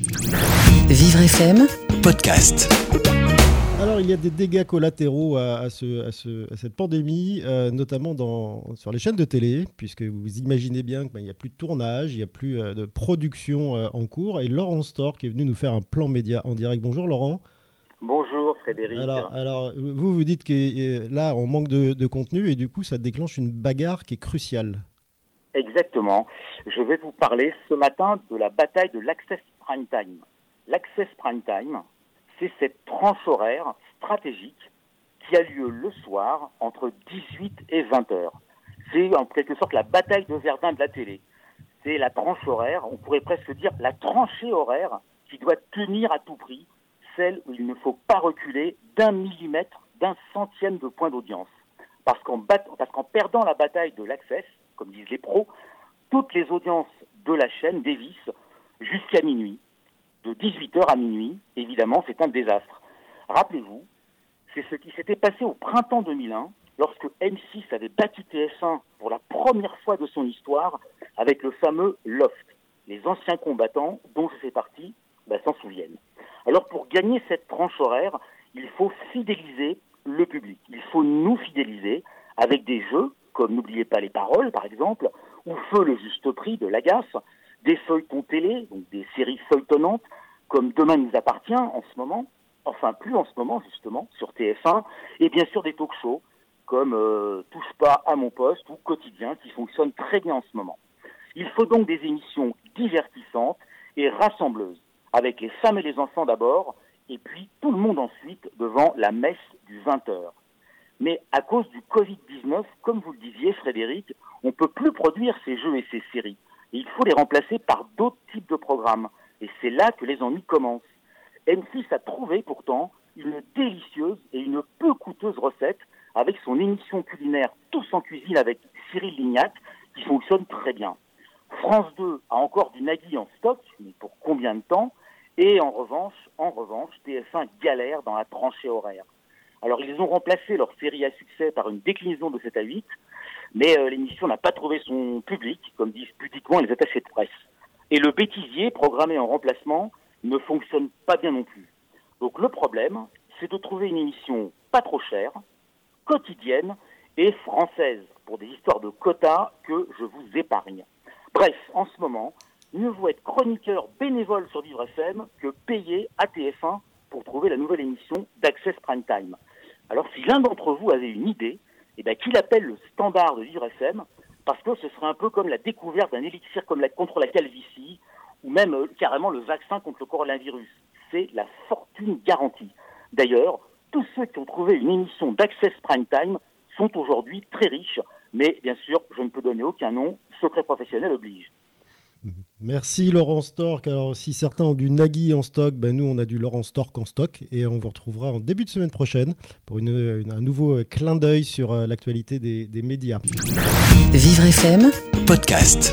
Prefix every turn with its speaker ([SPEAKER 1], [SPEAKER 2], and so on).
[SPEAKER 1] Vivre FM,
[SPEAKER 2] podcast.
[SPEAKER 3] Alors, il y a des dégâts collatéraux à, à ce- à ce- à cette pandémie, euh, notamment dans, sur les chaînes de télé, puisque vous imaginez bien qu'il n'y a plus de tournage, il n'y a plus euh, de production euh, en cours. Et Laurent Stork est venu nous faire un plan média en direct. Bonjour Laurent.
[SPEAKER 4] Bonjour Frédéric.
[SPEAKER 3] Alors, alors, vous, vous dites que là, on manque de, de contenu et du coup, ça déclenche une bagarre qui est cruciale.
[SPEAKER 4] Exactement. Je vais vous parler ce matin de la bataille de l'Access Prime Time. L'Access Prime Time, c'est cette tranche horaire stratégique qui a lieu le soir entre 18 et 20 heures. C'est en quelque sorte la bataille de Verdun de la télé. C'est la tranche horaire, on pourrait presque dire la tranchée horaire qui doit tenir à tout prix, celle où il ne faut pas reculer d'un millimètre, d'un centième de point d'audience. Parce qu'en perdant la bataille de l'Access, comme disent les pros, toutes les audiences de la chaîne dévissent jusqu'à minuit. De 18h à minuit, évidemment, c'est un désastre. Rappelez-vous, c'est ce qui s'était passé au printemps 2001, lorsque M6 avait battu TF1 pour la première fois de son histoire avec le fameux Loft. Les anciens combattants, dont je fais partie, ben, s'en souviennent. Alors pour gagner cette tranche horaire, il faut fidéliser le public. Il faut nous fidéliser avec des jeux, comme N'oubliez pas les paroles, par exemple, ou Feu le juste prix de Lagasse, des feuilletons télé, donc des séries feuilletonnantes, comme Demain nous appartient en ce moment, enfin plus en ce moment justement, sur TF1, et bien sûr des talk-shows, comme euh, Touche pas à mon poste ou Quotidien, qui fonctionnent très bien en ce moment. Il faut donc des émissions divertissantes et rassembleuses, avec les femmes et les enfants d'abord, et puis tout le monde ensuite devant la messe du 20h. Mais à cause du Covid-19, comme vous le disiez Frédéric, on ne peut plus produire ces jeux et ces séries. Il faut les remplacer par d'autres types de programmes. Et c'est là que les ennuis commencent. M6 a trouvé pourtant une délicieuse et une peu coûteuse recette avec son émission culinaire Tous en cuisine avec Cyril Lignac qui fonctionne très bien. France 2 a encore du Nagui en stock, mais pour combien de temps? Et en revanche, en revanche, TF1 galère dans la tranchée horaire. Alors ils ont remplacé leur série à succès par une déclinaison de 7 à 8, mais euh, l'émission n'a pas trouvé son public, comme disent pudiquement les attachés de presse. Et le bêtisier programmé en remplacement ne fonctionne pas bien non plus. Donc le problème, c'est de trouver une émission pas trop chère, quotidienne et française, pour des histoires de quotas que je vous épargne. Bref, en ce moment, mieux vaut être chroniqueur bénévole sur Vivre FM que payer à TF1 pour trouver la nouvelle émission d'Access Prime Time. Alors si l'un d'entre vous avait une idée, eh ben, qu'il appelle le standard de Vivre parce que ce serait un peu comme la découverte d'un élixir contre la calvitie, ou même euh, carrément le vaccin contre le coronavirus. C'est la fortune garantie. D'ailleurs, tous ceux qui ont trouvé une émission d'Access Prime Time sont aujourd'hui très riches, mais bien sûr, je ne peux donner aucun nom, secret professionnel oblige.
[SPEAKER 3] Merci Laurent Stork. Alors, si certains ont du Nagui en stock, ben nous, on a du Laurent Stork en stock. Et on vous retrouvera en début de semaine prochaine pour une- une- un nouveau clin d'œil sur euh, l'actualité des, des médias.
[SPEAKER 1] Vivre FM,
[SPEAKER 2] Podcast.